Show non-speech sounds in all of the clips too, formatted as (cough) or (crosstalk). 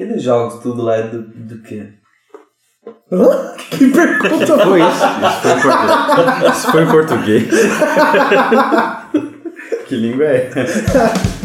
Aqueles jogos tudo lá é do, do quê? Hã? (laughs) Que pergunta Foi isso? Isso foi em português. Isso foi em português. (laughs) que língua é? (laughs)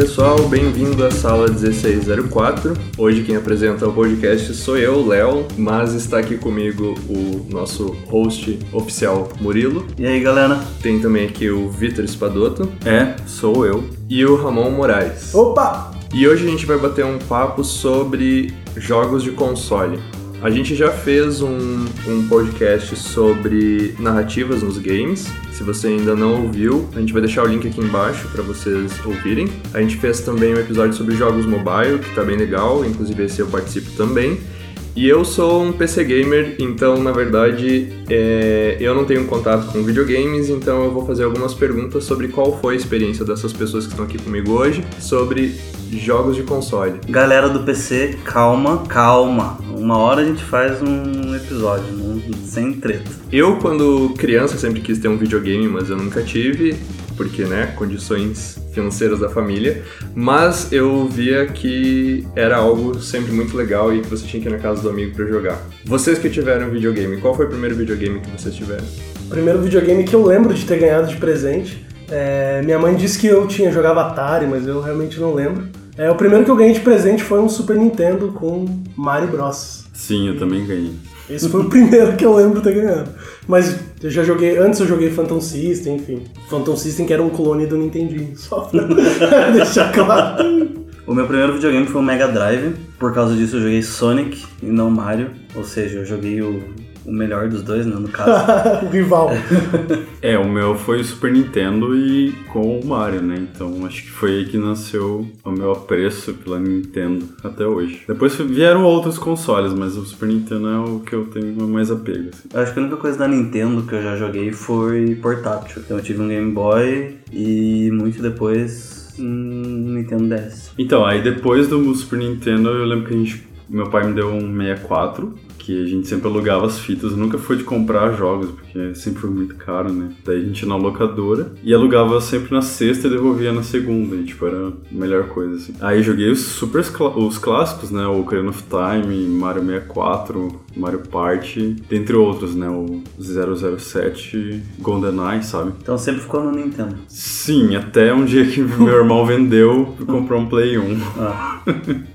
pessoal, bem-vindo à sala 1604. Hoje quem apresenta o podcast sou eu, Léo, mas está aqui comigo o nosso host oficial Murilo. E aí, galera? Tem também aqui o Vitor Espadoto É, sou eu. e o Ramon Moraes. Opa! E hoje a gente vai bater um papo sobre jogos de console. A gente já fez um, um podcast sobre narrativas nos games. Se você ainda não ouviu, a gente vai deixar o link aqui embaixo para vocês ouvirem. A gente fez também um episódio sobre jogos mobile, que tá bem legal, inclusive esse eu participo também. E eu sou um PC gamer, então na verdade é, eu não tenho contato com videogames, então eu vou fazer algumas perguntas sobre qual foi a experiência dessas pessoas que estão aqui comigo hoje sobre jogos de console. Galera do PC, calma, calma. Uma hora a gente faz um episódio, não- sem treta. Eu, quando criança, sempre quis ter um videogame, mas eu nunca tive, porque, né, condições financeiras da família. Mas eu via que era algo sempre muito legal e que você tinha que ir na casa do amigo pra jogar. Vocês que tiveram videogame, qual foi o primeiro videogame que vocês tiveram? O primeiro videogame que eu lembro de ter ganhado de presente. é, minha mãe disse que eu tinha jogava Atari, mas eu realmente não lembro. É, o primeiro que eu ganhei de presente foi um Super Nintendo com Mario Bros. Sim, eu também ganhei. Esse foi o (laughs) primeiro que eu lembro ter ganhado. Mas eu já joguei. Antes eu joguei Phantom System, enfim. Phantom System que era um clone do Nintendinho, (laughs) só pra (laughs) deixar claro. O meu primeiro videogame foi o Mega Drive. Por causa disso eu joguei Sonic e não Mario. Ou seja, eu joguei o, o melhor dos dois, né, no caso. (laughs) o rival. (laughs) É, o meu foi o Super Nintendo e com o Mario, né? Então acho que foi aí que nasceu o meu apreço pela Nintendo até hoje. Depois vieram outros consoles, mas o Super Nintendo é o que eu tenho mais apego. Assim. Eu acho que a única coisa da Nintendo que eu já joguei foi portátil. Então eu tive um Game Boy e muito depois um Nintendo DS. Então, aí depois do Super Nintendo, eu lembro que a gente, meu pai me deu um 64, que a gente sempre alugava as fitas, nunca foi de comprar jogos, porque sempre foi muito caro, né? Daí a gente ia na locadora e alugava sempre na sexta e devolvia na segunda, e tipo, era a melhor coisa, assim. Aí joguei os super os clássicos, né? O Ocarina of Time, Mario 64, Mario Party, dentre outros, né? O 007, GoldenEye, sabe? Então sempre ficou no Nintendo. Sim, até um dia que (laughs) meu irmão vendeu e comprou um Play 1.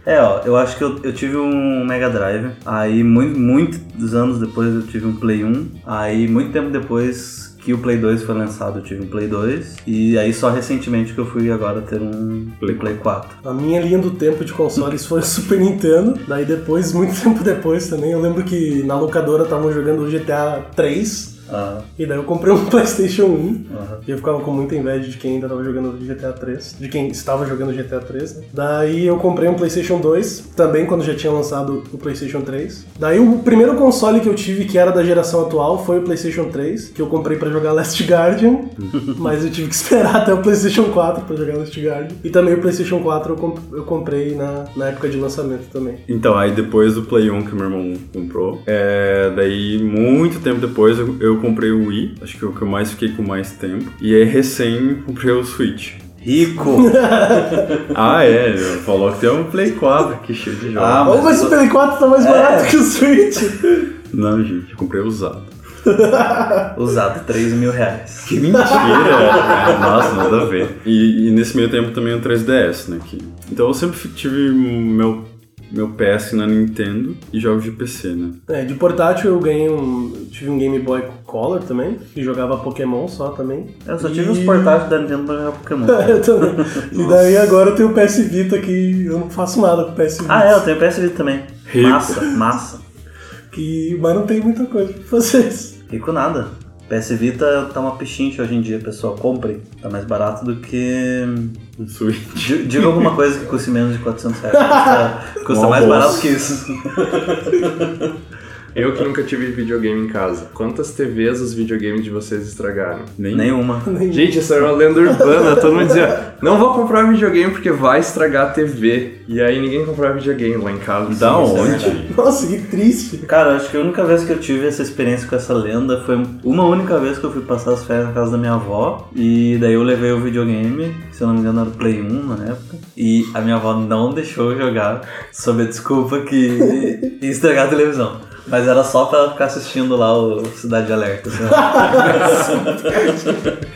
É, ó, eu acho que eu, eu tive um Mega Drive, aí muito, muitos anos depois eu tive um Play 1, aí muito tempo depois que o Play 2 foi lançado eu tive um Play 2, e aí só recentemente que eu fui agora ter um Play, Play 4. A minha linha do tempo de consoles foi o (laughs) Super Nintendo. Daí depois, muito (laughs) tempo depois também, eu lembro que na locadora estavam jogando o GTA 3. Ah, E daí eu comprei um (laughs) Playstation 1. aham. E eu ficava com muita inveja de quem ainda tava jogando GTA 3. De quem estava jogando GTA 3, né? Daí eu comprei um Playstation 2, também quando já tinha lançado o Playstation 3. Daí o primeiro console que eu tive, que era da geração atual, foi o Playstation 3, que eu comprei pra jogar Last Guardian. (laughs) mas eu tive que esperar até o Playstation 4 pra jogar Last Guardian. E também o Playstation 4 eu, comp- eu comprei na, na época de lançamento também. Então, aí depois do Play 1 que meu irmão comprou, é, daí muito tempo depois eu, eu comprei o Wii, acho que é o que eu mais fiquei com mais tempo, e aí recém comprei o Switch. Rico! (laughs) Ah, é, falou que tem um Play 4 aqui cheio de jogos. Ah, Ou mas o Play 4 tá mais É. barato que o Switch. (laughs) Não, gente, eu comprei usado. Usado (laughs) 3 mil reais. Que mentira! é, nossa, nada a ver. E, e nesse meio tempo também o 3DS, né? Que, então eu sempre tive meu, meu PS na Nintendo e jogos de PC, né? É, de portátil eu ganhei um. Tive um Game Boy Color também, que jogava Pokémon só também. Eu só tive E- os portáteis da Nintendo pra jogar Pokémon. (laughs) eu também. E daí agora eu tenho o PS Vita que eu não faço nada com o PS Vita. Ah, é, eu tenho PS Vita também. Rico. Massa, massa. Que, mas não tem muita coisa pra vocês. Rico nada. PS Vita tá uma pechincha hoje em dia, pessoal. Comprem. Tá mais barato do que. O (laughs) Switch. Di- Diga alguma coisa que custe menos de 400 reais. Custa, (laughs) custa Um mais barato que isso. (laughs) Eu que nunca tive videogame em casa. Quantas TVs os videogames de vocês estragaram? Nenhuma. (laughs) Gente, isso era uma lenda urbana. Todo mundo dizia: não vou comprar videogame porque vai estragar a TV. E aí ninguém comprava videogame lá em casa. Da Sim, onde? Nossa, que triste. Cara, acho que a única vez que eu tive essa experiência com essa lenda foi uma única vez que eu fui passar as férias na casa da minha avó. E daí eu levei o videogame, se eu não me engano era o Play 1 na época. E a minha avó não deixou eu jogar, sob a desculpa que ia estragar a televisão. Mas era só pra ela ficar assistindo lá o Cidade de Alerta. sabe? (laughs)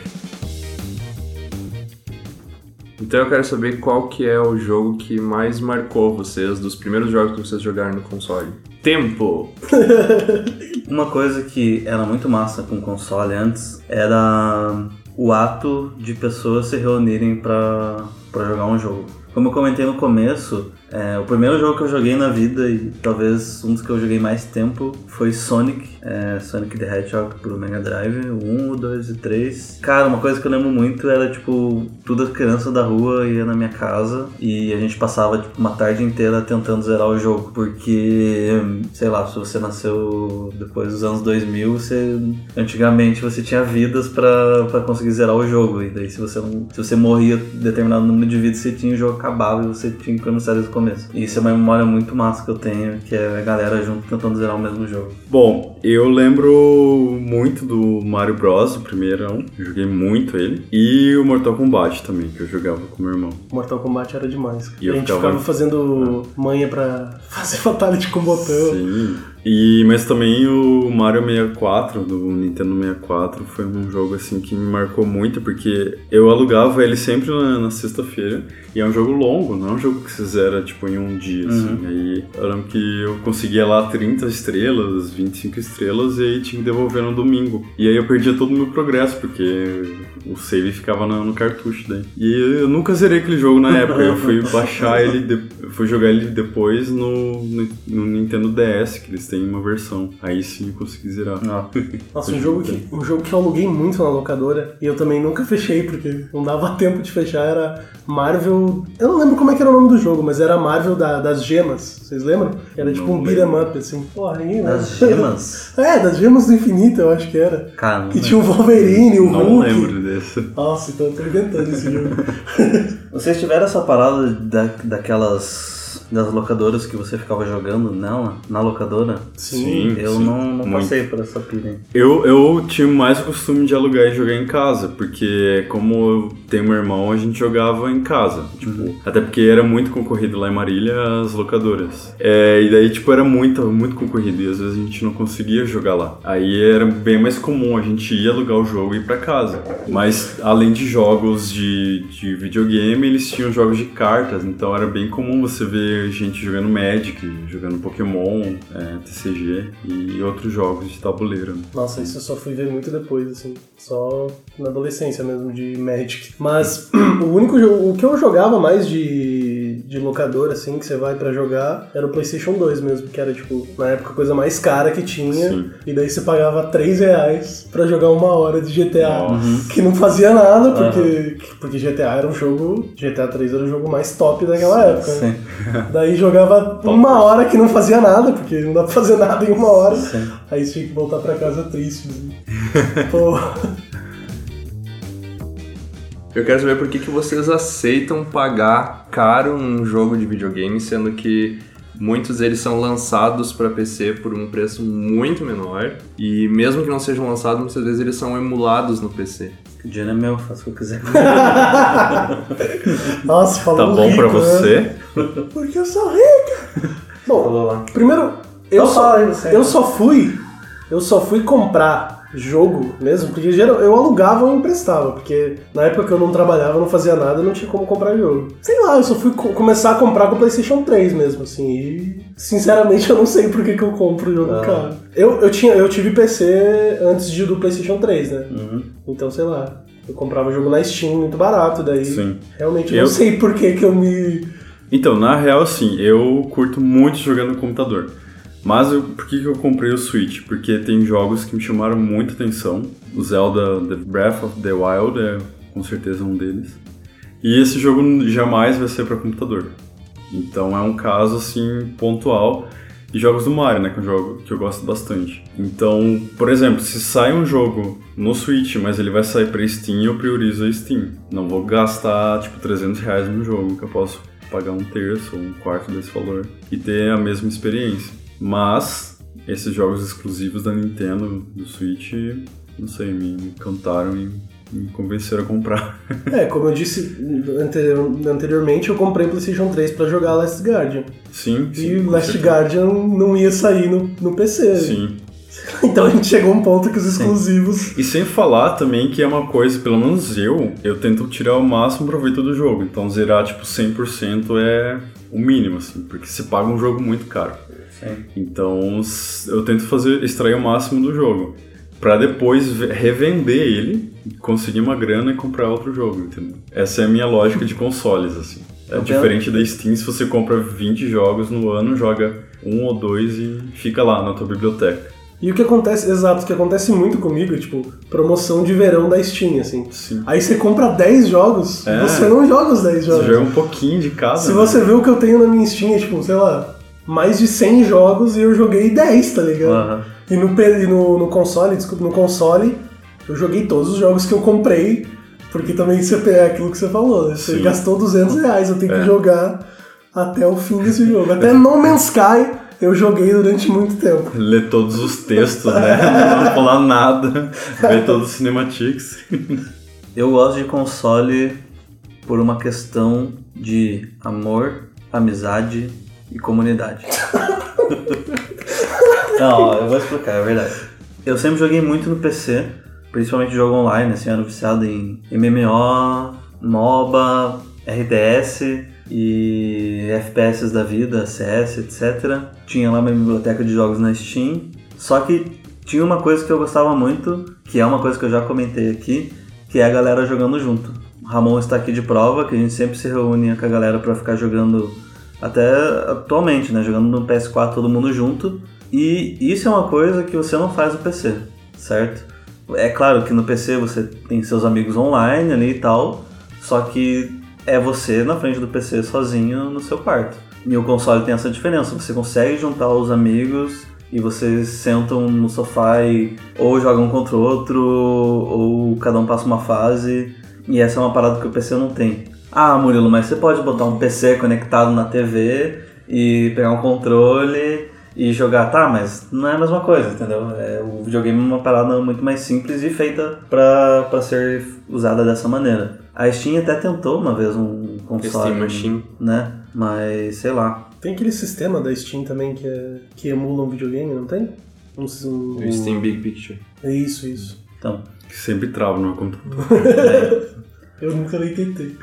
Então eu quero saber qual que é o jogo que mais marcou vocês, dos primeiros jogos que vocês jogaram no console. Tempo! (laughs) Uma coisa que era muito massa com o console antes era o ato de pessoas se reunirem pra jogar um jogo. Como eu comentei no começo, é, o primeiro jogo que eu joguei na vida e talvez um dos que eu joguei mais tempo foi Sonic, é, Sonic the Hedgehog pro Mega Drive, o 1, o 2 e 3. Cara, uma coisa que eu lembro muito era tipo, toda criança da rua ia na minha casa e a gente passava tipo, uma tarde inteira tentando zerar o jogo, porque, sei lá, se você nasceu depois dos anos 2000, você antigamente você tinha vidas pra conseguir zerar o jogo, e daí se você não, se você morria determinado número de vidas, você tinha o jogo acabava e você tinha que começar desde começo. E isso é uma memória muito massa que eu tenho, que é a galera junto tentando zerar o mesmo jogo. Bom, eu lembro muito do Mario Bros, o primeirão. Joguei muito ele. E o Mortal Kombat também, que eu jogava com meu irmão. Mortal Kombat era demais. E a gente ficava- ficava fazendo manha pra (laughs) fazer fatality com o botão. Sim. E, mas também o Mario 64, do Nintendo 64, foi um jogo assim que me marcou muito, porque eu alugava ele sempre na, na sexta-feira, e é um jogo longo, não é um jogo que se zera tipo em um dia, assim. Aí eu lembro que eu conseguia lá 30 estrelas, 25 estrelas, e aí tinha que devolver no domingo. E aí eu perdia todo o meu progresso, porque o save ficava no, no cartucho daí. E eu nunca zerei aquele jogo na época, eu fui (laughs) baixar ele, de- fui jogar ele depois no, no, no Nintendo DS, que eles têm uma versão. Aí sim eu consegui zerar. (laughs) Nossa, um jogo, que, um jogo que eu aluguei muito na locadora e eu também nunca fechei porque não dava (laughs) tempo de fechar era Marvel. Eu não lembro como é que era o nome do jogo, mas era Marvel da- das gemas. Vocês lembram? Era tipo Não um beat'em up, assim. Porra, ninguém lembra. As gemas? É, das gemas do infinito, eu acho que era. Cara, não Que tinha o Wolverine, o Não Hulk. lembro desse. Nossa, então eu tô inventando esse jogo. (laughs) Vocês tiveram essa parada da, daquelas. Das locadoras que você ficava jogando nela? Na locadora? Sim. Eu sim, não, não passei por essa pilha. Eu, eu tinha mais o costume de alugar e jogar em casa, porque como eu tenho meu irmão, a gente jogava em casa. Tipo, até porque era muito concorrido lá em Marília as locadoras. É, e daí, tipo, era muito, muito concorrido e às vezes a gente não conseguia jogar lá. Aí era bem mais comum, a gente ia alugar o jogo e ir pra casa. Mas além de jogos de, de videogame, eles tinham jogos de cartas, então era bem comum você ver gente jogando Magic, jogando Pokémon, é, TCG e outros jogos de tabuleiro. né? Nossa, isso eu só fui ver muito depois, assim. Só na adolescência mesmo, de Magic. Mas (clears throat) o único jogo. O que eu jogava mais de, de locadora, assim, que você vai pra jogar, era o PlayStation 2 mesmo, que era, tipo, na época a coisa mais cara que tinha. Sim. E daí você pagava 3 reais pra jogar uma hora de GTA. Nossa. Que não fazia nada, porque, porque GTA era um jogo. GTA 3 era o jogo mais top daquela época. né? Sim. Daí jogava uma hora que não fazia nada, porque não dá pra fazer nada em uma hora. Sim. Aí você tinha que voltar pra casa triste. assim. Pô, (laughs) Eu quero saber por que, que vocês aceitam pagar caro num jogo de videogame, sendo que muitos deles são lançados para PC por um preço muito menor. E mesmo que não sejam lançados, muitas vezes eles são emulados no PC. O dinheiro é meu, faço o que eu quiser. (laughs) nossa, falou Tá bom rico, pra né? você? Porque eu sou rica. Bom, Falou lá. primeiro, eu Então só, eu só fui, eu só fui comprar jogo mesmo, porque geral, eu alugava ou emprestava, porque na época que eu não trabalhava, não fazia nada, não tinha como comprar jogo. Sei lá, eu só fui co- começar a comprar com o PlayStation 3 mesmo, assim, e sinceramente eu não sei por que, que eu compro jogo Ah. caro. Eu, eu, tinha, eu tive PC antes de, do PlayStation 3, né? Uhum. Então, sei lá, eu comprava jogo na Steam muito barato, daí Sim. realmente eu Eu- não sei por que, que eu me. Então, na real, sim, eu curto muito jogar no computador. Mas eu- por que, que eu comprei o Switch? Porque tem jogos que me chamaram muita atenção. O Zelda The Breath of the Wild é com certeza um deles. E esse jogo jamais vai ser para computador. Então é um caso assim pontual. E jogos do Mario, né? Que é um jogo que eu gosto bastante. Então, por exemplo, se sai um jogo no Switch, mas ele vai sair pra Steam, eu priorizo a Steam. Não vou gastar, tipo, 300 reais num jogo, que eu posso pagar um terço ou um quarto desse valor e ter a mesma experiência. Mas, esses jogos exclusivos da Nintendo, do Switch, não sei, me encantaram e me convenceram a comprar. (laughs) É, como eu disse anterior- anteriormente, eu comprei PlayStation 3 pra jogar Last Guardian. Sim, sim. E Last certeza. Guardian não ia sair no, no PC. Sim. (laughs) Então a gente chegou a um ponto que os exclusivos. E sem falar também que é uma coisa, pelo menos eu, eu tento tirar o máximo proveito do jogo. Então zerar tipo 100% é o mínimo, assim, porque você paga um jogo muito caro. Sim. Então eu tento fazer extrair o máximo do jogo. Pra depois ve- revender ele, conseguir uma grana e comprar outro jogo, entendeu? Essa é a minha lógica de consoles, assim. É Eu diferente da Steam, se você compra 20 jogos no ano, joga um ou dois e fica lá na tua biblioteca. E o que acontece, exato, o que acontece muito comigo é tipo, promoção de verão da Steam, assim. Sim. Aí você compra 10 jogos, É. você não joga os 10 Você jogos. joga um pouquinho de cada. Se né? você vê o que eu tenho na minha Steam, é tipo, sei lá, mais de 100 jogos e eu joguei 10, tá ligado? E no, e no, no console, desculpa, no console, eu joguei todos os jogos que eu comprei, porque também você é aquilo que você falou, né? Você Sim. gastou 200 reais, eu tenho É. que jogar até o fim desse jogo. Até (laughs) No Man's Sky eu joguei durante muito tempo. Ler todos os textos, né? (laughs) Não falar nada. Ver todos os cinematics. Eu gosto de console por uma questão de amor, amizade e comunidade. (laughs) Não, eu vou explicar, é verdade. Eu sempre joguei muito no PC, principalmente jogo online, assim, eu era viciado em MMO, MOBA, RTS e FPS da vida, CS, etc. Tinha lá minha biblioteca de jogos na Steam. Só que tinha uma coisa que eu gostava muito, que é uma coisa que eu já comentei aqui, que é a galera jogando junto. O Ramon está aqui de prova, que a gente sempre se reúne com a galera pra ficar jogando até atualmente, né? Jogando no PS4 todo mundo junto. E isso é uma coisa que você não faz no PC, certo? É claro que no PC você tem seus amigos online ali e tal, só que é você na frente do PC sozinho no seu quarto. E o console tem essa diferença, você consegue juntar os amigos e vocês sentam no sofá e ou jogam um contra o outro, ou cada um passa uma fase, e essa é uma parada que o PC não tem. Ah, Murilo, mas você pode botar um PC conectado na TV e pegar um controle e jogar, tá, mas não é a mesma coisa, entendeu? É, o videogame é uma parada muito mais simples e feita pra, pra ser usada dessa maneira. A Steam até tentou uma vez um console, Steam Machine. né? Mas sei lá. Tem aquele sistema da Steam também que, é, que emula um videogame, não tem? Um, um, O Steam Big Picture. É isso, isso. Então, Que sempre trava no meu computador. (laughs) Eu nunca nem tentei.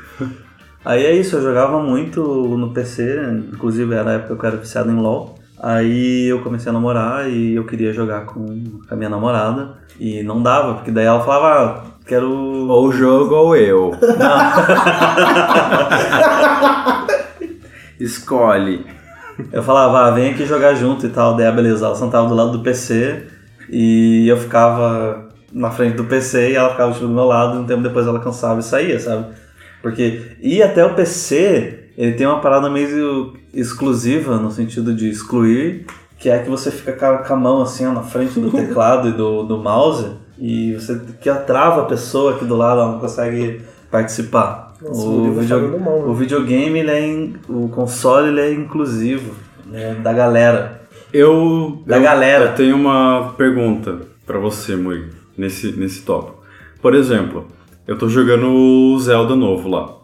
Aí é isso, eu jogava muito no PC, inclusive era a época que eu era viciado em LoL. Aí eu comecei a namorar e eu queria jogar com a minha namorada. E não dava, porque daí ela falava, ah, quero. Ou o jogo ou eu. (laughs) (laughs) Escolhe. Eu falava, ah, vem aqui jogar junto e tal. Daí a beleza, ela sentava do lado do PC e eu ficava na frente do PC e ela ficava do meu lado e um tempo depois ela cansava e saía, sabe? Porque ir até o PC, ele tem uma parada meio exclusiva no sentido de excluir, que é que você fica com a- mão assim ó, na frente do (laughs) teclado e do, do mouse e você que trava a pessoa aqui do lado, ela não consegue participar. Nossa, o, Murilo video- mal, né? o videogame, ele é in- o console ele é inclusivo, né, da galera. Eu, Da eu- galera. Eu tenho uma pergunta pra você, Murilo, nesse, nesse tópico. Por exemplo, eu tô jogando o Zelda novo lá.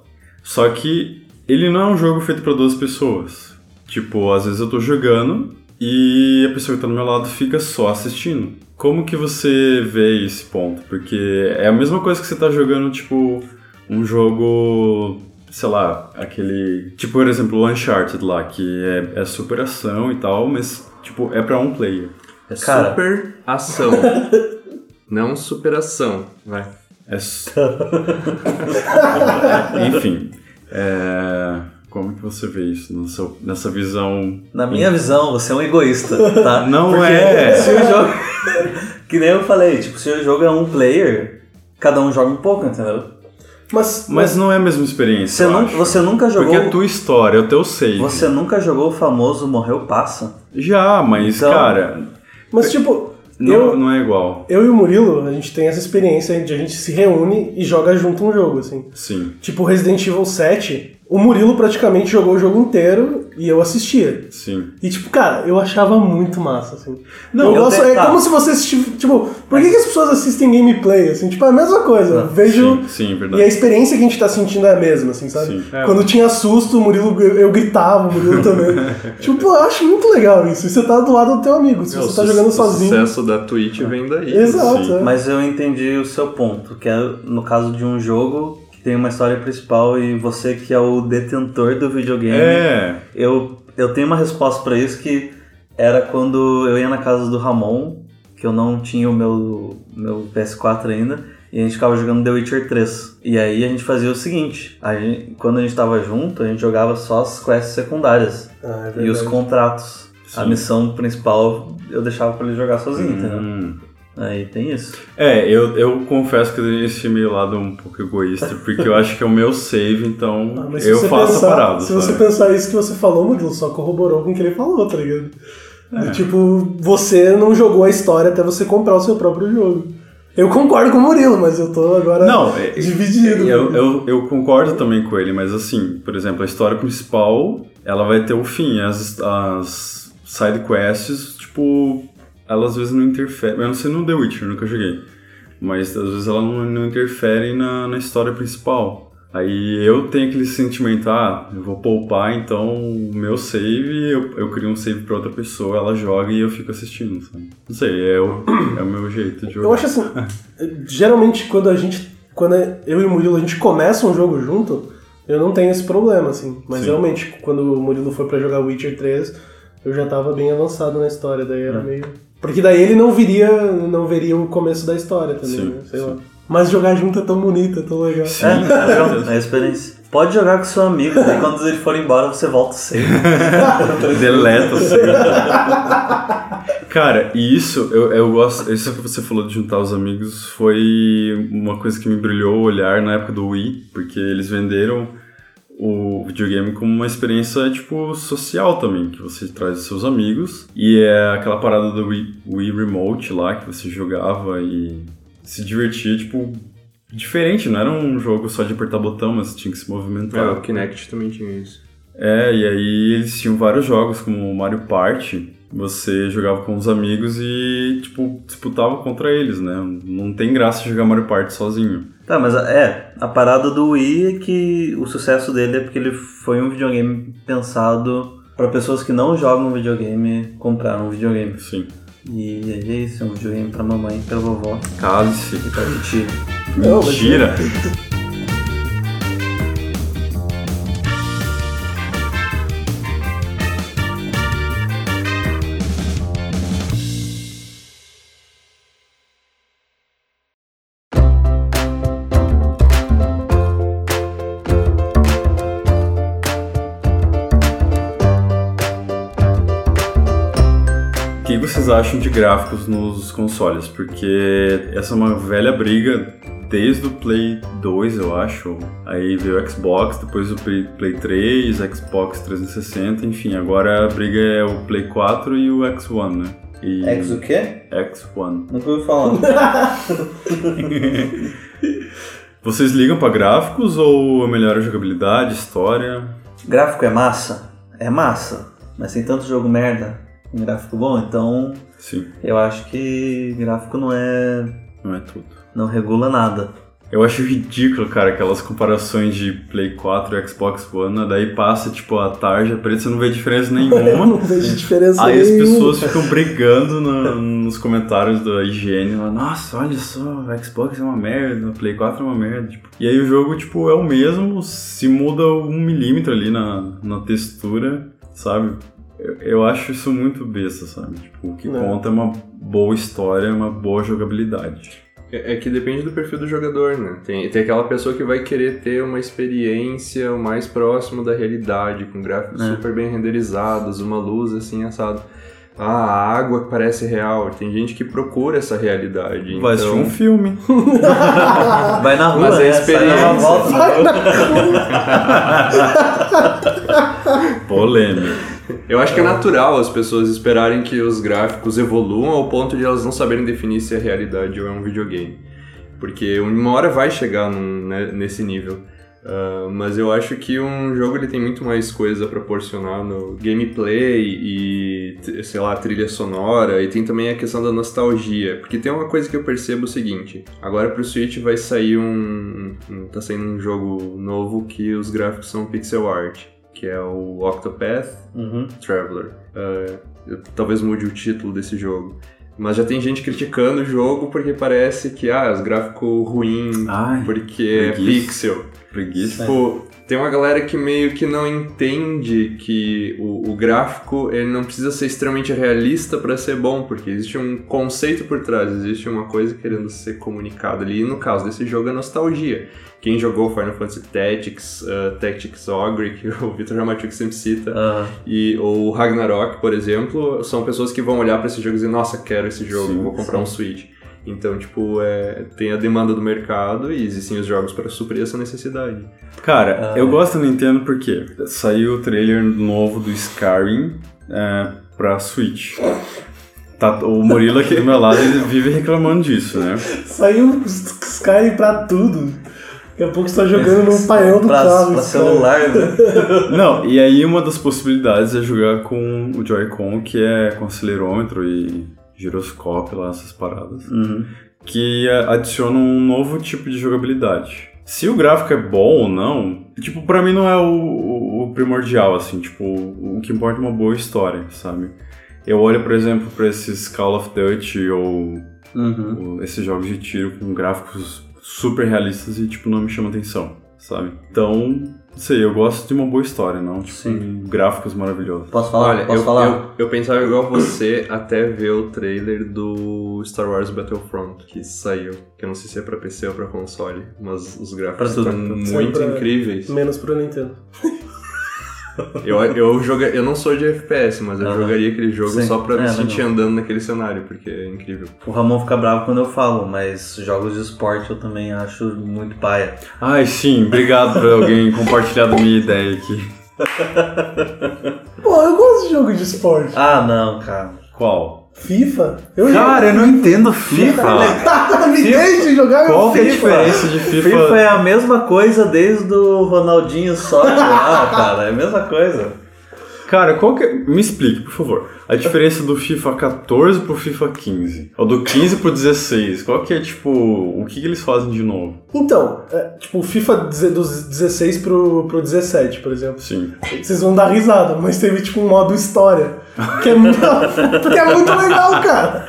Só que ele não é um jogo feito pra duas pessoas. Tipo, às vezes eu tô jogando e a pessoa que tá do meu lado fica só assistindo. Como que você vê esse ponto? Porque é a mesma coisa que você tá jogando, tipo, um jogo, sei lá, aquele. Tipo, por exemplo, o Uncharted lá, que é, é super ação e tal, mas, tipo, é pra um player. É Cara. super ação. (laughs) Não superação. Vai. É. (laughs) Enfim. É... Como que você vê isso nessa, nessa visão? Na minha visão, você é um egoísta, tá? (laughs) Não Porque é. (laughs) Se o jogo... (laughs) que nem eu falei, tipo, se o jogo é um player, cada um joga um pouco, entendeu? Mas, Mas não é a mesma experiência. Você, eu nun- acho. você nunca jogou. Porque é a tua história, é o teu save. Você nunca jogou o famoso Morreu Passa? Já, mas, Então- cara, mas tipo, não, eu, não é igual. eu e o Murilo, a gente tem essa experiência de a gente se reúne e joga junto um jogo, assim. Sim. Tipo, Resident Evil 7, o Murilo praticamente jogou o jogo inteiro e eu assistia. Sim. E tipo, cara, eu achava muito massa, assim. Não, eu gosto, é tá. como se você assistir, tipo, por que, que as pessoas assistem gameplay, assim? Tipo, é a mesma coisa. Eu vejo... Sim, sim, E a verdade. experiência que a gente tá sentindo é a mesma, assim, sabe? Sim. É. Quando tinha susto, o Murilo, eu, eu gritava, o Murilo também. (laughs) tipo, pô, eu acho muito legal isso. E você tá do lado do teu amigo. Se É, você tá o jogando sozinho. O sucesso da Twitch vem daí. Exato. É. Mas eu entendi o seu ponto, que é no caso de um jogo tem uma história principal e você que é o detentor do videogame. É. Eu, eu tenho uma resposta pra isso que era quando eu ia na casa do Ramon, que eu não tinha o meu, meu PS4 ainda, e a gente ficava jogando The Witcher 3. E aí a gente fazia o seguinte, a gente- quando a gente tava junto, a gente jogava só as quests secundárias Ah, é e os contratos. A Sim. missão principal eu deixava pra ele jogar sozinho, entendeu? Aí tem isso. É, eu, eu confesso que eu tenho esse meio lado um pouco egoísta, porque eu acho que é o meu save, então Ah, eu você faço pensar, a parada. Se você sabe? pensar isso que você falou, Murilo, só corroborou com o que ele falou, tá ligado? Tipo, você não jogou a história até você comprar o seu próprio jogo. Eu concordo com o Murilo, mas eu tô agora Não, é- dividido. Eu, eu, eu concordo também com ele, mas assim, por exemplo, a história principal, ela vai ter o fim. As, as side quests, tipo, elas às vezes não interferem. Eu não sei no The Witcher, nunca joguei. Mas às vezes ela não, não interfere na, na história principal. Aí eu tenho aquele sentimento, ah, eu vou poupar, então o meu save, eu, eu crio um save pra outra pessoa, ela joga e eu fico assistindo, sabe? Não sei, é o, é o meu jeito de jogar. Eu acho assim, geralmente quando a gente, quando eu e o Murilo a gente começa um jogo junto, eu não tenho esse problema, assim. Mas Sim. realmente, quando o Murilo foi pra jogar Witcher 3, eu já tava bem avançado na história, daí É. era meio... Porque daí ele não viria, não veria o começo da história também, Sim, né? Sei sim. lá. Mas jogar junto é tão bonito, é tão legal. Sim, (laughs) É, é a experiência. Pode jogar com seu amigo, daí quando ele for embora você volta sempre. (laughs) Deleta assim. Cara, e isso, eu, eu gosto. Isso que você falou de juntar os amigos foi uma coisa que me brilhou o olhar na época do Wii, porque eles venderam o videogame como uma experiência, tipo, social também, que você traz os seus amigos. E é aquela parada do Wii, Wii Remote lá, que você jogava e se divertia, tipo, diferente. Não era um jogo só de apertar botão, mas tinha que se É, movimentar. o Kinect também tinha isso. É, e aí eles tinham vários jogos, como o Mario Party. Você jogava com os amigos e, tipo, disputava contra eles, né? Não tem graça jogar Mario Party sozinho. Tá, mas é, a parada do Wii é que o sucesso dele é porque ele foi um videogame pensado pra pessoas que não jogam videogame comprar um videogame. Sim. E é isso, é um videogame pra mamãe, pra vovó Cálice. e pra mas- Mentira! (laughs) acham de gráficos nos consoles? Porque essa é uma velha briga desde o Play 2, eu acho. Aí veio o Xbox, depois o Play, Play 3, Xbox 360, enfim, agora a briga é o Play 4 e o X1, né? E Ex o quê? X1. Nunca ouvi falar. (laughs) Vocês ligam pra gráficos ou melhora a jogabilidade, história? Gráfico é massa? É massa. Mas tem tanto jogo merda com gráfico bom, então Sim, eu acho que gráfico não é. não é tudo. não regula nada. Eu acho ridículo, cara, aquelas comparações de Play 4 e Xbox One, daí passa, tipo, a tarja preta, você não vê diferença Eu (laughs) nenhuma. não vejo diferença Aí as nenhuma. pessoas ficam brigando na- nos comentários da IGN, lá, nossa, olha só, o Xbox é uma merda, o Play 4 é uma merda. tipo. E aí o jogo, tipo, é o mesmo, se muda um milímetro ali na, na textura, sabe? Eu, eu acho isso muito besta, sabe? Tipo, o que É. conta é uma boa história, uma boa jogabilidade. É, é que depende do perfil do jogador, né? Tem, tem aquela pessoa que vai querer ter uma experiência o mais próximo da realidade, com gráficos É. super bem renderizados, uma luz assim assado. ah, a água que parece real. Tem gente que procura essa realidade. Vai assistir então... um filme. (laughs) Vai na rua, Mas é experiência. volta. (laughs) Polêmico. Eu acho que é natural as pessoas esperarem que os gráficos evoluam ao ponto de elas não saberem definir se é realidade ou é um videogame. Porque uma hora vai chegar num- né, nesse nível. Ah, mas eu acho que um jogo ele tem muito mais coisa a proporcionar no gameplay e, sei lá, trilha sonora. E tem também a questão da nostalgia. Porque tem uma coisa que eu percebo o seguinte: agora pro Switch vai sair um. um tá saindo um jogo novo que os gráficos são pixel art. Que é o Octopath Uhum. Traveler. Uh, eu- talvez mude o título desse jogo. Mas já tem gente criticando o jogo porque parece que, ah, os gráficos ruins, porque é preguiça. pixel. preguiça. Tipo, tem uma galera que meio que não entende que o, o gráfico ele não precisa ser extremamente realista para ser bom, porque existe um conceito por trás, existe uma coisa querendo ser comunicada ali. E no caso desse jogo é nostalgia. Quem jogou Final Fantasy Tactics, uh, Tactics Ogre, que (laughs) o Victor Ramachuk sempre cita, Ah, e o Ragnarok, por exemplo, são pessoas que vão olhar pra esse jogo e dizer, nossa, quero esse jogo, Sim, vou comprar um Switch. Então, tipo, é, tem a demanda do mercado e existem os jogos para suprir essa necessidade. Cara, Ah. eu gosto da Nintendo porque saiu o trailer novo do Skyrim é, pra Switch. Tá, o Murilo aqui do meu lado ele vive reclamando disso, né? Saiu Skyrim pra tudo. Daqui a pouco você tá jogando no (laughs) painel do pra, carro. pra celular, né? (laughs) Não, e aí uma das possibilidades é jogar com o Joy-Con, que é com acelerômetro e giroscópio lá, essas paradas. Uhum. que é, adiciona um novo tipo de jogabilidade. Se o gráfico é bom ou não, tipo, pra mim não é o, o- o primordial, assim, tipo, o que importa é uma boa história, sabe? Eu olho, por exemplo, pra esses Call of Duty ou, Uhum. ou esses jogos de tiro com gráficos super realistas e, tipo, não me chama atenção, sabe? Então, sei, eu gosto de uma boa história, não, tipo, Sim. gráficos maravilhosos. Posso falar? Olha, Posso eu, falar? eu, eu pensava igual você até ver o trailer do Star Wars Battlefront, que saiu. Que eu não sei se é pra PC ou pra console, mas os gráficos estão muito pra- incríveis. Menos pro Nintendo. (laughs) Eu, eu, joga, eu não sou de FPS, mas eu Aham. jogaria aquele jogo Sim. só pra É, me sentir legal. andando naquele cenário, porque é incrível. O Ramon fica bravo quando eu falo, mas jogos de esporte eu também acho muito paia. Ai, sim, obrigado por alguém compartilhar da minha ideia aqui. Pô, eu gosto de jogo de esporte. Ah, não, cara. Qual? FIFA? Eu Cara, eu não entendo FIFA. (laughs) Me deixe jogar meu Qual que é a FIFA. diferença de FIFA? FIFA é a mesma coisa desde o Ronaldinho Soccer lá, (laughs) cara. É a mesma coisa. Cara, qual que é... Me explique, por favor. A diferença do FIFA 14 pro FIFA 15. Ou do 15 pro 16. Qual que é, tipo... O que, que eles fazem de novo? Então, é, tipo, o FIFA dos 16 pro, pro 17, por exemplo. Sim. Vocês vão dar risada, mas teve tipo um modo história. Que é muito, que é muito legal, cara.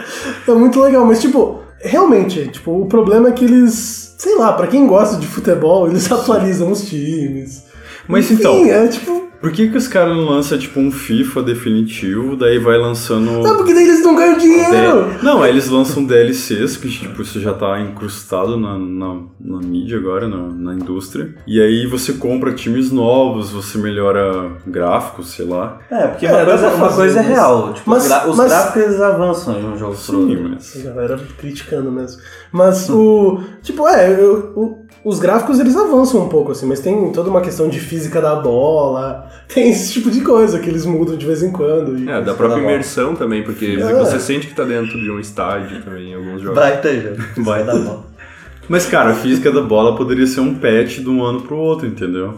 É muito legal, mas tipo, realmente, tipo, o problema é que eles, sei lá, pra quem gosta de futebol, eles (laughs) atualizam os times. Mas Enfim, então- É tipo. Por que que os caras não lançam, tipo, um FIFA definitivo, daí vai lançando... Não, porque daí eles não ganham dinheiro. Não, aí eles lançam DLCs, que tipo, isso já tá incrustado na, na, na mídia agora, na, na indústria. E aí você compra times novos, você melhora gráficos, sei lá. É, porque É, uma, dá coisa, uma coisa é real. Tipo, mas- gra- os mas- gráficos eles avançam de um jogo pro Sim, outro. mas... A galera criticando mesmo. Mas o. Tipo, é, eu- o- os gráficos eles avançam um pouco, assim, mas tem toda uma questão de física da bola, (laughs) tem esse tipo de coisa que eles mudam de vez em quando. e- É, da da própria bola. imersão também, porque É. você sente que tá dentro de um estádio também em alguns jogos. Vai ter. Vai. Vai dar bom. Mas, cara, a física da bola poderia ser um patch de um ano pro outro, entendeu?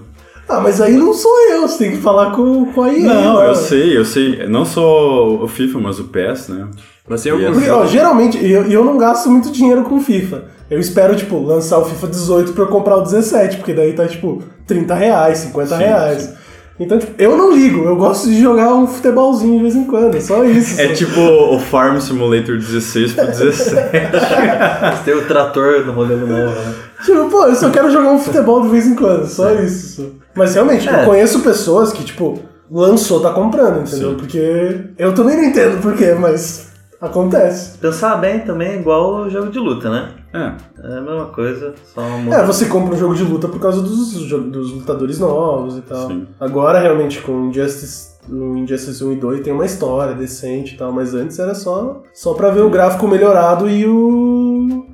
Ah, mas aí não sou eu, você tem que falar com, com a EA. Não, eu sei, eu sei. Não só o FIFA, mas o PES, né? Mas tem alguns Porque, ó, jogos. geralmente, e eu, eu não gasto muito dinheiro com FIFA. Eu espero, tipo, lançar o FIFA 18 pra eu comprar o 17, porque daí tá, tipo, 30 reais, 50 Sim, reais. Então, tipo, eu não ligo, eu gosto de jogar um futebolzinho de vez em quando, é só isso. É só. tipo o Farm Simulator 16 pro 17. Você (laughs) tem o trator no modelo novo, né? Tipo, pô, eu só quero jogar um futebol de vez em quando, só isso. só. Mas realmente, É. eu conheço pessoas que, tipo, lançou, tá comprando, entendeu? Sim. Porque eu também não entendo porquê, mas acontece. Pensar bem também é igual o jogo de luta, né? É. É a mesma coisa, só É, muda. você compra um jogo de luta por causa dos, dos lutadores novos e tal. Sim. Agora, realmente, com Injustice o Injustice 1 e 2 tem uma história decente e tal, mas antes era só, só pra ver o gráfico melhorado e o.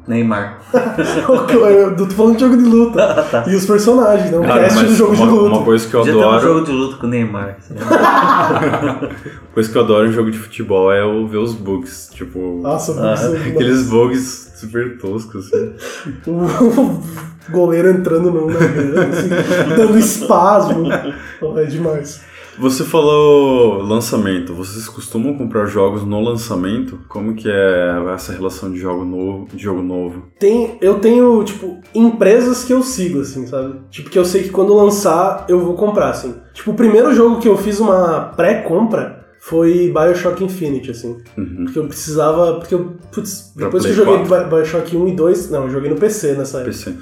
Neymar. (laughs) eu tô falando de jogo de luta. (laughs) Tá. E os personagens, não o Cara, cast mas do jogo uma, de luta. uma coisa que eu Podia ter um adoro. jogo de luta com o Neymar. Uma (laughs) coisa que eu adoro em jogo de futebol é o ver os bugs. Tipo, Nossa, Ah, aqueles bugs super toscos, assim. o goleiro entrando no, na grama, assim, dando espasmo. É demais. Você falou lançamento. Vocês costumam comprar jogos no lançamento? Como que é essa relação de jogo novo? De jogo novo? Tem, eu tenho, tipo, empresas que eu sigo, assim, sabe? Tipo, que eu sei que quando lançar eu vou comprar, assim. Tipo, o primeiro jogo que eu fiz uma pré-compra foi Bioshock Infinite, assim. Uhum. Porque eu precisava. Porque eu. Putz, depois que eu joguei Bi- Bioshock 1 e 2. Não, eu joguei no PC nessa época. PC.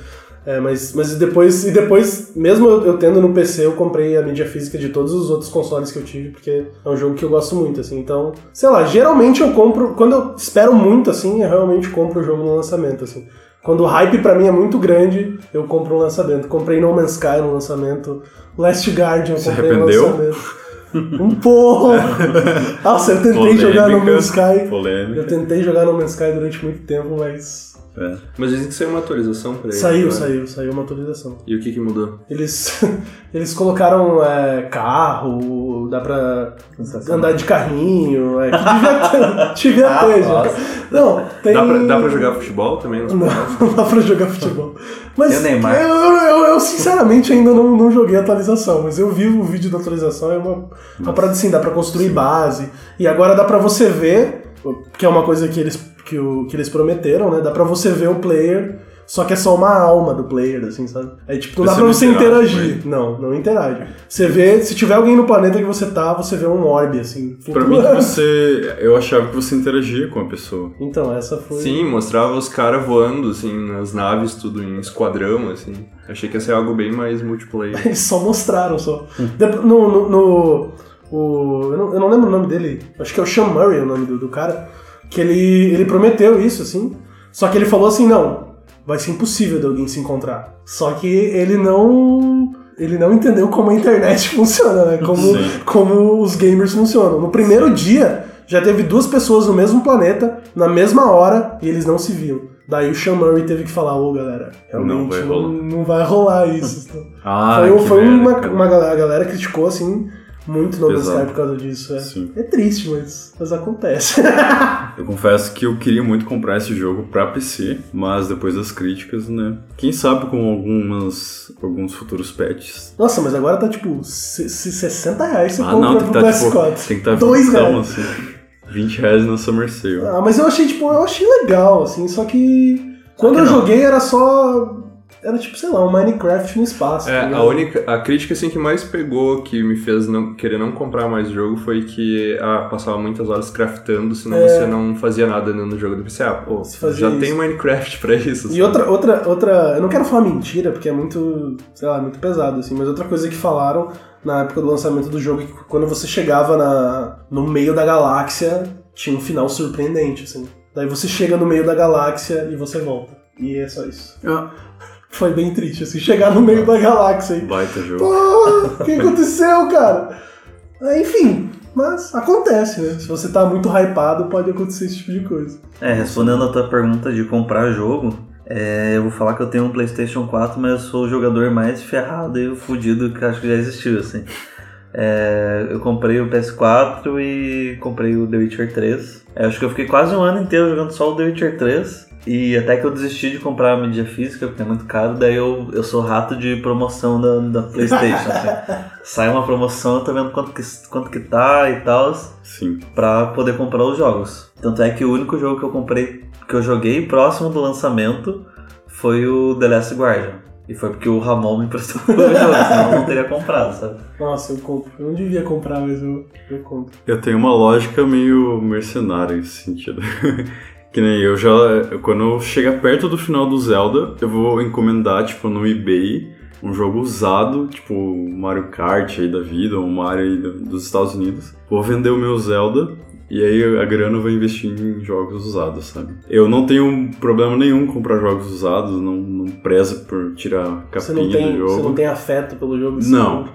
É, mas, mas depois, e depois, mesmo eu, eu tendo no PC, eu comprei a mídia física de todos os outros consoles que eu tive, porque é um jogo que eu gosto muito, assim. Então, sei lá, geralmente eu compro, quando eu espero muito, assim, eu realmente compro o jogo no lançamento, assim. Quando o hype pra mim é muito grande, eu compro no lançamento. Comprei No Man's Sky no lançamento, Last Guardian eu comprei no lançamento. Um pouco! (laughs) Nossa, eu tentei jogar No Man's Sky. Polêmica. Eu tentei jogar No Man's Sky durante muito tempo, mas. É. Mas dizem que saiu uma atualização pra ele. Saiu, agora. saiu, saiu uma atualização. E o que que mudou? Eles, (laughs) eles colocaram é, carro, dá pra andar de carrinho, é, que devia (laughs) ter, devia Ah, ter já. nossa. Não, tem... Dá, pra, dá pra jogar futebol também? nos Não, (laughs) não dá pra jogar futebol. Mas E Neymar? Eu, eu, eu, sinceramente ainda não, não joguei a atualização, mas eu vi o vídeo da atualização, é uma, uma parada assim, dá pra construir base, e agora dá pra você ver, que é uma coisa que eles, que, o, que eles prometeram, né? Dá pra você ver o player, só que é só uma alma do player, assim, sabe? É tipo, não dá pra não você interagir. Não, não interage. Você vê, se tiver alguém no planeta que você tá, você vê um orbe, assim. Pra mim, que você. Eu achava que você interagia com a pessoa. Então, essa foi... Sim, mostrava os caras voando, assim, nas naves, tudo em esquadrão, assim. Achei que ia ser algo bem mais multiplayer. (laughs) Eles só mostraram só. Depo- No. no, no- o, eu, não, eu não lembro o nome dele. Acho que é o Sean Murray o nome do, do cara. Que ele, ele prometeu isso, assim. Só que ele falou assim: não, vai ser impossível de alguém se encontrar. Só que ele não. Ele não entendeu como a internet (laughs) funciona, né? Como, Sim. como os gamers funcionam. No primeiro dia, já teve duas pessoas no mesmo planeta, na mesma hora, e eles não se viam. Daí o Sean Murray teve que falar, ô galera, realmente Não vai não, rolar." não vai rolar isso. (laughs) Ah, foi foi uma, cara. uma galera, a galera criticou assim muito no Man's Pesado. Sky por causa disso. É, é triste, mas, mas acontece. (laughs) Eu confesso que eu queria muito comprar esse jogo pra PC, mas depois das críticas, né? Quem sabe com algumas, alguns futuros patches. Nossa, mas agora tá tipo se- se 60 reais você Ah, compra não, tem que pro estar tipo, PS4. tem que estar Dois vintão, reais. assim. 20 reais na Summer Sale. Ah, mas eu achei, tipo, eu achei legal, assim, só que quando eu não. joguei era só. Era tipo, sei lá, um Minecraft no espaço. tá É, a ligado? única, a crítica assim que mais pegou, que me fez não, querer não comprar mais jogo, foi que ah, passava muitas horas craftando, senão É. você não fazia nada no jogo do PC. Ah, pô, Você fazia já isso. tem Minecraft pra isso. E sabe? outra, outra, outra. Eu não quero falar mentira, porque é muito, sei lá, muito pesado, assim, mas outra coisa que falaram na época do lançamento do jogo é que quando você chegava na, no meio da galáxia, tinha um final surpreendente, assim. Daí você chega no meio da galáxia e você volta. E é só isso. Ah, Foi bem triste, assim, chegar no meio da galáxia e. baita jogo. Pô, o que aconteceu, cara? Ah, Enfim, mas acontece, né? Se você tá muito hypado, pode acontecer esse tipo de coisa. É, respondendo a tua pergunta de comprar jogo, é, eu vou falar que eu tenho um PlayStation 4, mas eu sou o jogador mais ferrado e fudido que acho que já existiu, assim. É, eu comprei o PS4 e comprei o The Witcher 3. É, acho que eu fiquei quase um ano inteiro jogando só o The Witcher 3. E até que eu desisti de comprar a mídia física, porque é muito caro, daí eu, eu sou rato de promoção da, da Playstation. assim. (laughs) Sai uma promoção, eu tô vendo quanto que, quanto que tá e tal Sim. pra poder comprar os jogos. Tanto é que o único jogo que eu comprei, que eu joguei próximo do lançamento, foi o The Last Guardian. E foi porque o Ramon me emprestou (laughs) o jogo, senão eu não teria comprado, sabe? Nossa, eu compro. Eu não devia comprar, mas eu, eu compro. Eu tenho uma lógica meio mercenária nesse sentido. (laughs) que nem eu já. Quando chega perto do final do Zelda, eu vou encomendar, tipo, no eBay, um jogo usado, tipo Mario Kart aí da vida, ou Mario aí do- dos Estados Unidos. Vou vender o meu Zelda E aí a grana vai investir em jogos usados, sabe? Eu não tenho problema nenhum com comprar jogos usados, não, não prezo por tirar capinha tem, do jogo. você não tem afeto pelo jogo? Não.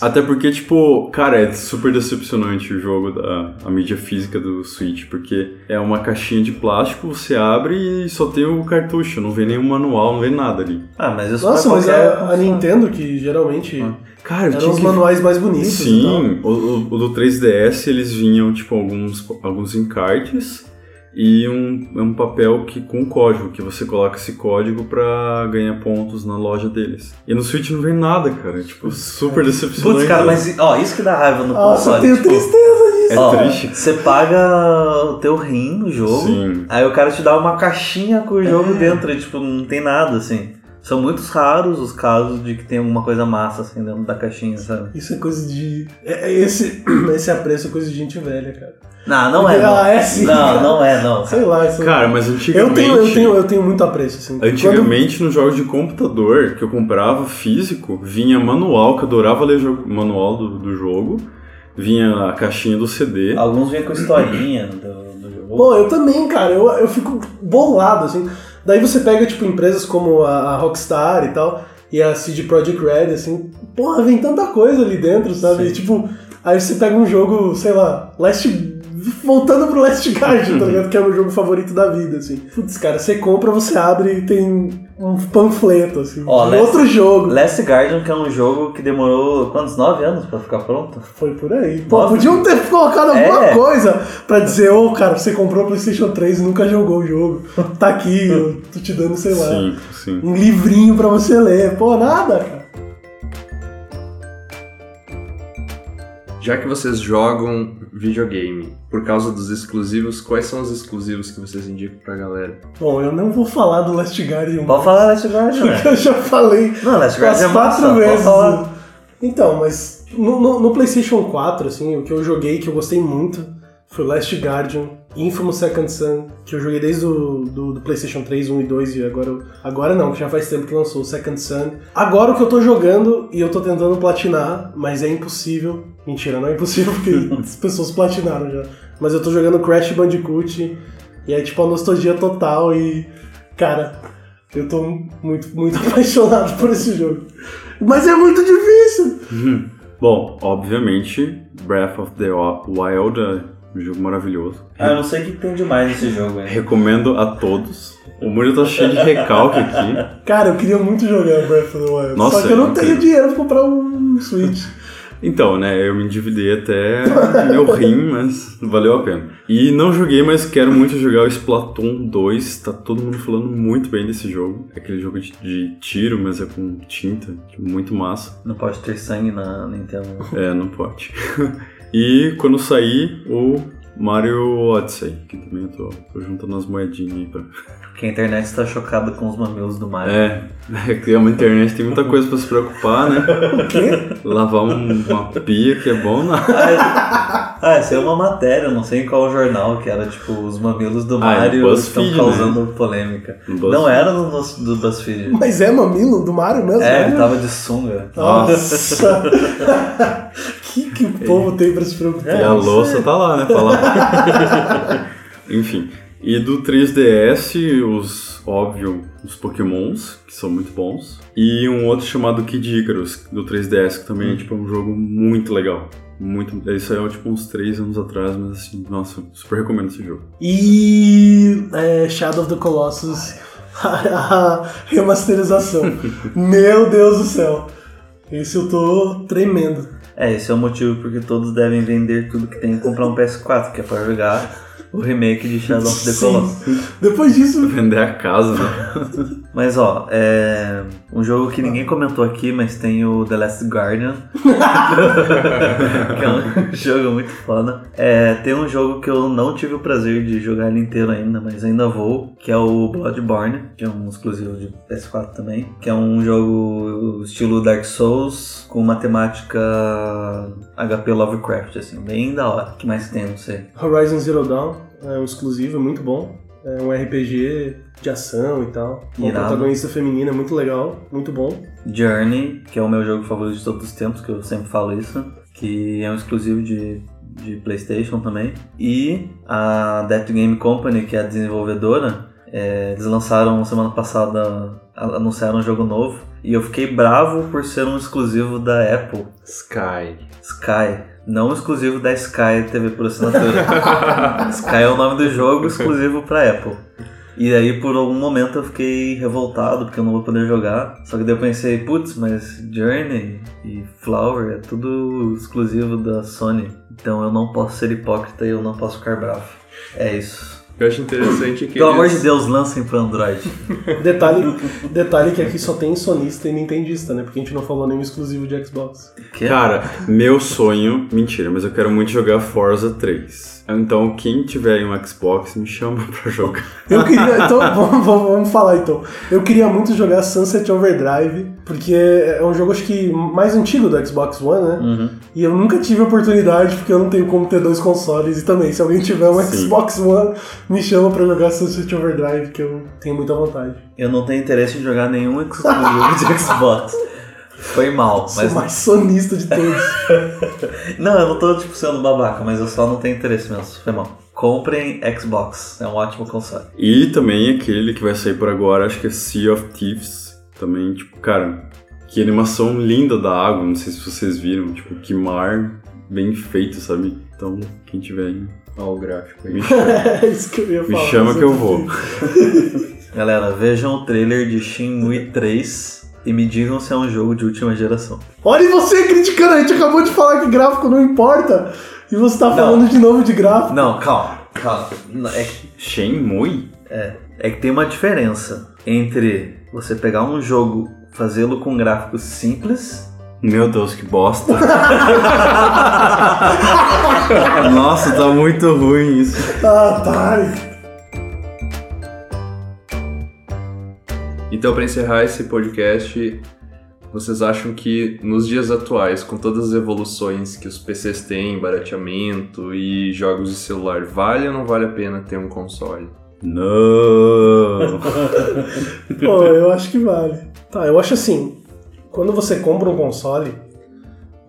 Até porque, tipo, cara, é super decepcionante o jogo, da, a mídia física do Switch, porque é uma caixinha de plástico, você abre e só tem o cartucho, não vem nenhum manual, não vem nada ali. Ah, mas isso Nossa, mas qualquer a, a. Nintendo, que geralmente Cara, eu eram os que- manuais mais bonitos. Sim, o, o- o do 3DS eles vinham, tipo, alguns, alguns encartes e um, um papel que, com código, que você coloca esse código pra ganhar pontos na loja deles. E no Switch não vem nada, cara. Tipo, super decepcionante. Putz, cara, mas ó, isso que dá raiva no Nossa, eu console. tenho tipo, tristeza disso. É ó, triste. Você paga o teu rim no jogo, Sim. aí o cara te dá uma caixinha com o jogo dentro e, tipo, não tem nada, assim. São muitos raros os casos de que tem alguma coisa massa, assim, dentro da caixinha, sabe? Isso é coisa de. é- é esse, (clears throat) esse apreço é coisa de gente velha, cara. Não, não é, Ah, não. é sim, Não, cara. não é, não. Sei lá, isso Cara, mas eu antigamente. tenho, eu, tenho, eu tenho muito apreço, assim. Antigamente, nos jogos de computador que eu comprava físico, vinha manual, que eu adorava ler o manual do, do jogo, vinha a caixinha do CD. Alguns vêm com historinha do, do jogo. Pô, eu também, cara, eu, eu fico bolado, assim. Daí você pega, tipo, empresas como a, a Rockstar e tal, e a CD Projekt Red, assim, porra, vem tanta coisa ali dentro, sabe? E, tipo, aí você pega um jogo, sei lá, Last. Voltando pro Last Guardian, tá (laughs) ligado? Que é o meu jogo favorito da vida, assim. Putz, cara, você compra, você abre e tem um panfleto, assim, Ó, de Last- outro jogo. Last Guardian, que é um jogo que demorou, quantos? Nove anos pra ficar pronto? Foi por aí. Pô, Nossa. podiam ter colocado alguma É. coisa pra dizer, ô, cara, você comprou o PlayStation 3 e nunca jogou o jogo. Tá aqui, eu tô te dando, sei lá, Sim, sim. um livrinho pra você ler. Pô, nada, cara. Já que vocês jogam videogame por causa dos exclusivos, quais são os exclusivos que vocês indicam pra galera? Bom, eu não vou falar do Last Guardian, Pode falar Last Guardian, porque né? eu já falei Não, Last umas Guardian é quatro massa, pode vezes. falar. Então, mas no, no- no PlayStation 4, assim, o que eu joguei que eu gostei muito foi Last Guardian, Infamous Second Son, que eu joguei desde o do, do PlayStation 3, 1 e 2, e agora, agora não, que já faz tempo que lançou o Second Son. Agora o que eu tô jogando e eu tô tentando platinar, mas é impossível. Mentira, não é impossível porque (laughs) as pessoas platinaram já. Mas eu tô jogando Crash Bandicoot e é tipo a nostalgia total e. Cara, eu tô muito, muito (laughs) apaixonado por esse jogo. Mas é muito difícil! Bom, obviamente, Breath of the Wild um jogo maravilhoso. Ah, eu não sei o que tem demais nesse jogo, hein? Recomendo a todos. O Murilo tá cheio de (laughs) recalque aqui. Cara, eu queria muito jogar Breath of the Wild. Nossa, só que eu não tenho dinheiro pra comprar um Switch. (laughs) Então, né, eu me endividei até meu rim, mas valeu a pena. E não joguei, mas quero muito jogar o Splatoon 2. Tá todo mundo falando muito bem desse jogo. É aquele jogo de, de tiro, mas é com tinta. Muito massa. Não pode ter sangue na Nintendo. É, não pode. (laughs) e quando sair, o Mario Odyssey, que também eu tô, tô juntando as moedinhas aí pra. (laughs) Porque a internet está chocada com os mamilos do Mario. É, é que uma internet tem muita coisa pra se preocupar, né? (laughs) O quê? Lavar um- uma pia que é bom, não. Ah, ah, essa é uma matéria, não sei em qual jornal, que era tipo, os mamilos do Ah, é Mario BuzzFeed, estão causando polêmica. No BuzzFeed. Não era no, no, do BuzzFeed. Mas é mamilo do Mario mesmo? É, ele né? tava de sunga. Nossa! (laughs) que que o povo tem pra se preocupar? E a louça tá lá, né? Pra lavar. (laughs) Enfim. E do 3DS, os, óbvio, os Pokémons, que são muito bons. E um outro chamado Kid Icarus, do 3DS, que também é tipo um jogo muito legal. Muito. Ele saiu tipo uns 3 anos atrás, mas assim, nossa, super recomendo esse jogo. E é, Shadow of the Colossus, (laughs) a remasterização. (laughs) Meu Deus do céu. Esse eu tô tremendo. É, esse é o motivo porque todos devem vender tudo que tem e comprar um PS4, que é pra jogar o remake de Shadow of the. Colossus. Depois disso, Vender a casa, né? (laughs) Mas ó, é um jogo que ninguém comentou aqui, mas tem o The Last Guardian. (laughs) que é um jogo muito foda. É, tem um jogo que eu não tive o prazer de jogar ele inteiro ainda, mas ainda vou, que é o Bloodborne, que é um exclusivo de PS4 também. Que é um jogo estilo Dark Souls, com uma temática HP Lovecraft, assim, bem da hora. O que mais tem, não sei. Horizon Zero Dawn é um exclusivo, é muito bom. É um RPG de ação e tal. Com Irado. protagonista feminina, muito legal, muito bom. Journey, que é o meu jogo favorito de todos os tempos, que eu sempre falo isso, que é um exclusivo de de PlayStation também. E a Death Game Company, que é a desenvolvedora, é, eles lançaram semana passada, anunciaram um jogo novo. E eu fiquei bravo por ser um exclusivo da Apple. Sky. Sky. Não exclusivo da Sky TV por assinatura. (laughs) Sky é o nome do jogo exclusivo pra Apple. E aí por algum momento eu fiquei revoltado porque eu não vou poder jogar. Só que daí eu pensei, putz, mas Journey e Flower é tudo exclusivo da Sony. Então eu não posso ser hipócrita e eu não posso ficar bravo. É isso. Eu acho interessante que. Pelo amor de eles- Deus, lancem pro Android. (laughs) Detalhe, detalhe que aqui só tem sonista e nintendista, né? Porque a gente não falou nenhum exclusivo de Xbox. Que? Cara, meu sonho. Mentira, mas eu quero muito jogar Forza 3. Então, quem tiver um Xbox, me chama (laughs) pra jogar. Eu queria. Então, (laughs) vamos, vamos- vamos falar então. Eu queria muito jogar Sunset Overdrive, porque é um jogo, acho que, mais antigo do Xbox One, né? Uhum. E eu nunca tive oportunidade, porque eu não tenho como ter dois consoles. E também, se alguém tiver um Sim. Xbox One, me chama pra jogar Sunset Overdrive, que eu tenho muita vontade. Eu não tenho interesse em jogar nenhum exclusivo de Xbox. Foi mal, Sou mas o mais sonista de todos. (laughs) Não, eu não tô tipo sendo babaca, mas eu só não tenho interesse mesmo. Foi mal. Comprem Xbox, é um ótimo console. E também aquele que vai sair por agora, acho que é Sea of Thieves. Também, tipo, cara, que animação linda da água. Não sei se vocês viram. Tipo, que mar bem feito, sabe? Então, quem tiver aí, Olha o gráfico aí. me (laughs) chama. é isso que eu ia Me falar. chama que eu vou. (laughs) Galera, vejam o trailer de Shenmue 3 e me digam se é um jogo de última geração. Olha você criticando, a gente acabou de falar que gráfico não importa. E você tá falando de novo de gráfico. Não, calma, calma. Não, É que, Shenmue? é que tem uma diferença entre você pegar um jogo, fazê-lo com gráficos simples Meu Deus, que bosta. (laughs) (laughs) Nossa, tá muito ruim isso. Ah, tá. Então, para encerrar esse podcast, vocês acham que nos dias atuais, com todas as evoluções que os PCs têm, barateamento e jogos de celular, vale ou não vale a pena ter um console? Não. (laughs) Pô, eu acho que vale. Tá, eu acho assim, quando você compra um console,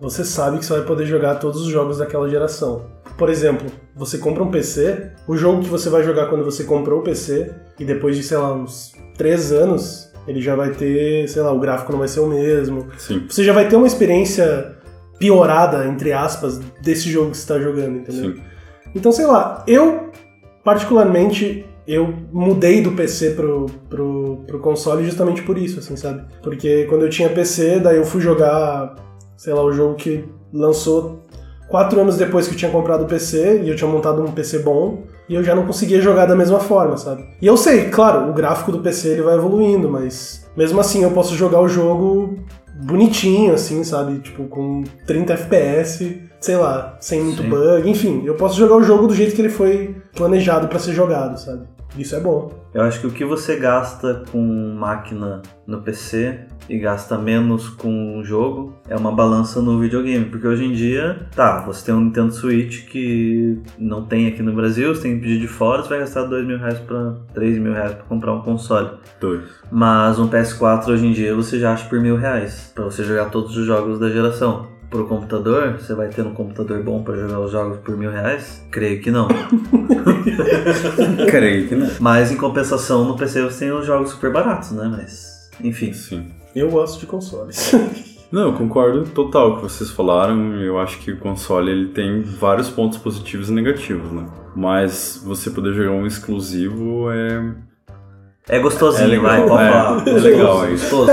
você sabe que você vai poder jogar todos os jogos daquela geração. Por exemplo, você compra um PC, o jogo que você vai jogar quando você comprou o PC, e depois de, sei lá, uns 3 anos, ele já vai ter, sei lá, o gráfico não vai ser o mesmo. Sim, Você já vai ter uma experiência piorada, entre aspas, desse jogo que você está jogando, entendeu? sim. Então, sei lá, eu, particularmente, eu mudei do PC pro, pro, pro console justamente por isso, assim, sabe? Porque quando eu tinha PC, daí eu fui jogar, sei lá, o jogo que lançou quatro anos depois que eu tinha comprado o PC, e eu tinha montado um PC bom, e eu já não conseguia jogar da mesma forma, sabe? E eu sei, claro, o gráfico do PC ele vai evoluindo, mas mesmo assim eu posso jogar o jogo bonitinho, assim, sabe? Tipo, com 30 FPS, sei lá, sem muito Sim. bug, enfim, eu posso jogar o jogo do jeito que ele foi planejado pra ser jogado, sabe? Isso é bom. Eu acho que o que você gasta com máquina no PC e gasta menos com o jogo é uma balança no videogame. Porque hoje em dia, tá, você tem um Nintendo Switch que não tem aqui no Brasil, você tem que pedir de fora, você vai gastar 2 mil reais pra 3 mil reais pra comprar um console. Dois. Mas um PS4 hoje em dia você já acha por mil reais pra você jogar todos os jogos da geração. Pro computador, você vai ter um computador bom pra jogar os jogos por mil reais? Creio que não. (laughs) Creio que não. Mas em compensação, no PC você tem os jogos super baratos, né? Mas, enfim. Sim. Eu gosto de consoles. (laughs) Não, eu concordo total com o que vocês falaram. Eu acho que o console ele tem vários pontos positivos e negativos, né? Mas você poder jogar um exclusivo é. É gostosinho, É legal, vai, pode é, falar. é legal isso. Gostoso.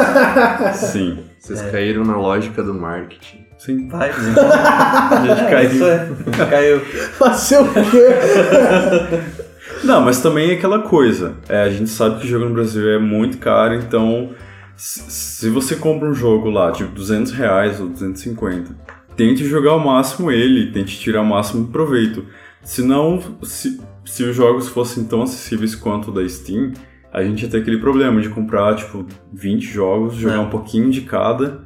Sim. Vocês caíram na lógica do marketing. Sim. Vai, gente. A gente (laughs) caiu. É. Caiu. Fazer o quê? (laughs) Não, mas também é aquela coisa. É, a gente sabe que o jogo no Brasil é muito caro, então se você compra um jogo lá, tipo 200 reais ou 250, tente jogar ao máximo ele, tente tirar o máximo proveito. Se não, se, se os jogos fossem tão acessíveis quanto o da Steam, a gente ia ter aquele problema de comprar, tipo, 20 jogos, jogar É. um pouquinho de cada,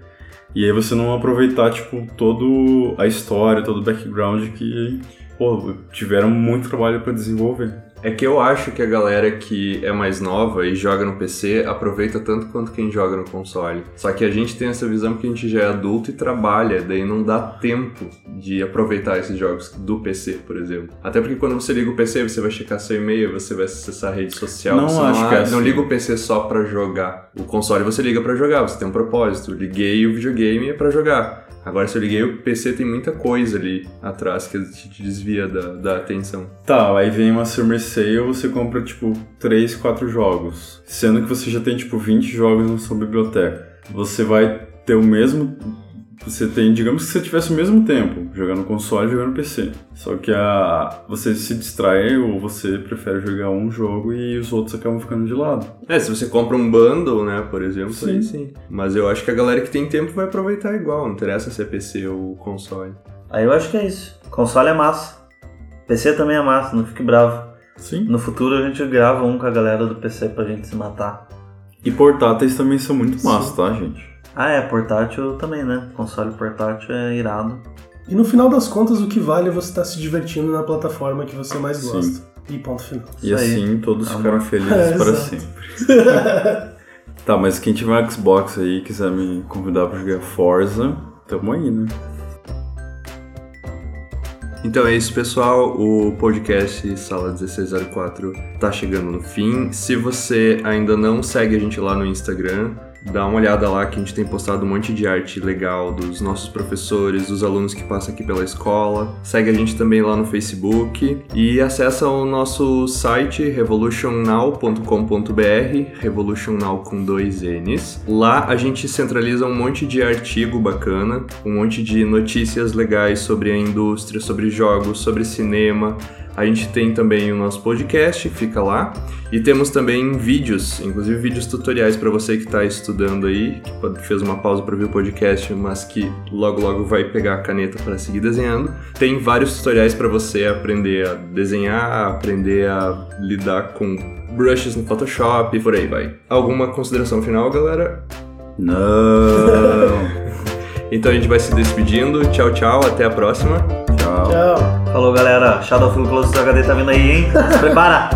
e aí você não aproveitar, tipo, todo a história, todo o background que, pô, tiveram muito trabalho pra desenvolver. É que eu acho que a galera que é mais nova e joga no PC aproveita tanto quanto quem joga no console. Só que a gente tem essa visão que a gente já é adulto e trabalha, daí não dá tempo de aproveitar esses jogos do PC, por exemplo. Até porque quando você liga o PC, você vai checar seu e-mail, você vai acessar a rede social. Não você acho não, que é não assim. liga o PC só pra jogar. O console você liga pra jogar, você tem um propósito. Liguei o videogame é pra jogar. Agora, se eu liguei o PC, tem muita coisa ali atrás que te desvia da, da atenção. Tá, aí vem uma Summer Sale, você compra tipo 3, 4 jogos. Sendo que você já tem tipo 20 jogos na sua biblioteca. Você vai ter o mesmo. Você tem, digamos que você tivesse o mesmo tempo jogando no console e jogando no PC. Só que a, você se distrai ou você prefere jogar um jogo e os outros acabam ficando de lado. É, se você compra um bundle, né, por exemplo, Sim. aí sim. Mas eu acho que a galera que tem tempo vai aproveitar igual, não interessa se é PC ou console. Aí eu acho que é isso. Console é massa. PC também é massa, não fique bravo. Sim. No futuro a gente grava um com a galera do PC pra gente se matar. E portáteis também são muito massa, tá, gente? Ah, é, portátil também, né? Console portátil é irado. E no final das contas, o que vale é você estar se divertindo na plataforma que você mais Sim. gosta. E ponto final. E Isso aí. assim todos Amor. ficaram felizes (laughs) É, para sempre. (laughs) tá, mas quem tiver um Xbox aí e quiser me convidar pra jogar Forza, tamo aí, né? Então é isso, pessoal. O podcast Sala 1604 tá chegando no fim. Se você ainda não segue a gente lá no Instagram, dá uma olhada lá que a gente tem postado um monte de arte legal dos nossos professores, dos alunos que passam aqui pela escola. Segue a gente também lá no Facebook e acessa o nosso site revolutionnow.com.br, Revolution Now com dois N's. Lá a gente centraliza um monte de artigo bacana, um monte de notícias legais sobre a indústria, sobre jogos, sobre cinema. A gente tem também o nosso podcast, fica lá. E temos também vídeos, inclusive vídeos tutoriais para você que está estudando aí, que pode- fez uma pausa para ver o podcast, mas que logo logo vai pegar a caneta para seguir desenhando. Tem vários tutoriais para você aprender a desenhar, aprender a lidar com brushes no Photoshop e por aí vai. Alguma consideração final, galera? Não! (laughs) Então a gente vai se despedindo. Tchau, tchau, até a próxima. Tchau. Tchau. Falou, galera. Shadow of the Colossus HD tá vindo aí, hein? Se (laughs) prepara!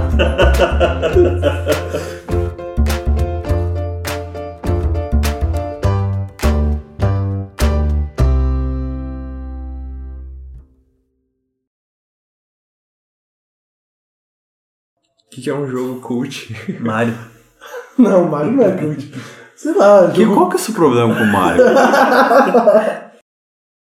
O que, que é um jogo cult? Mario. Não, Mario não é cult. Sei lá, Que, jogo qual que é o seu problema com o Mario? (laughs)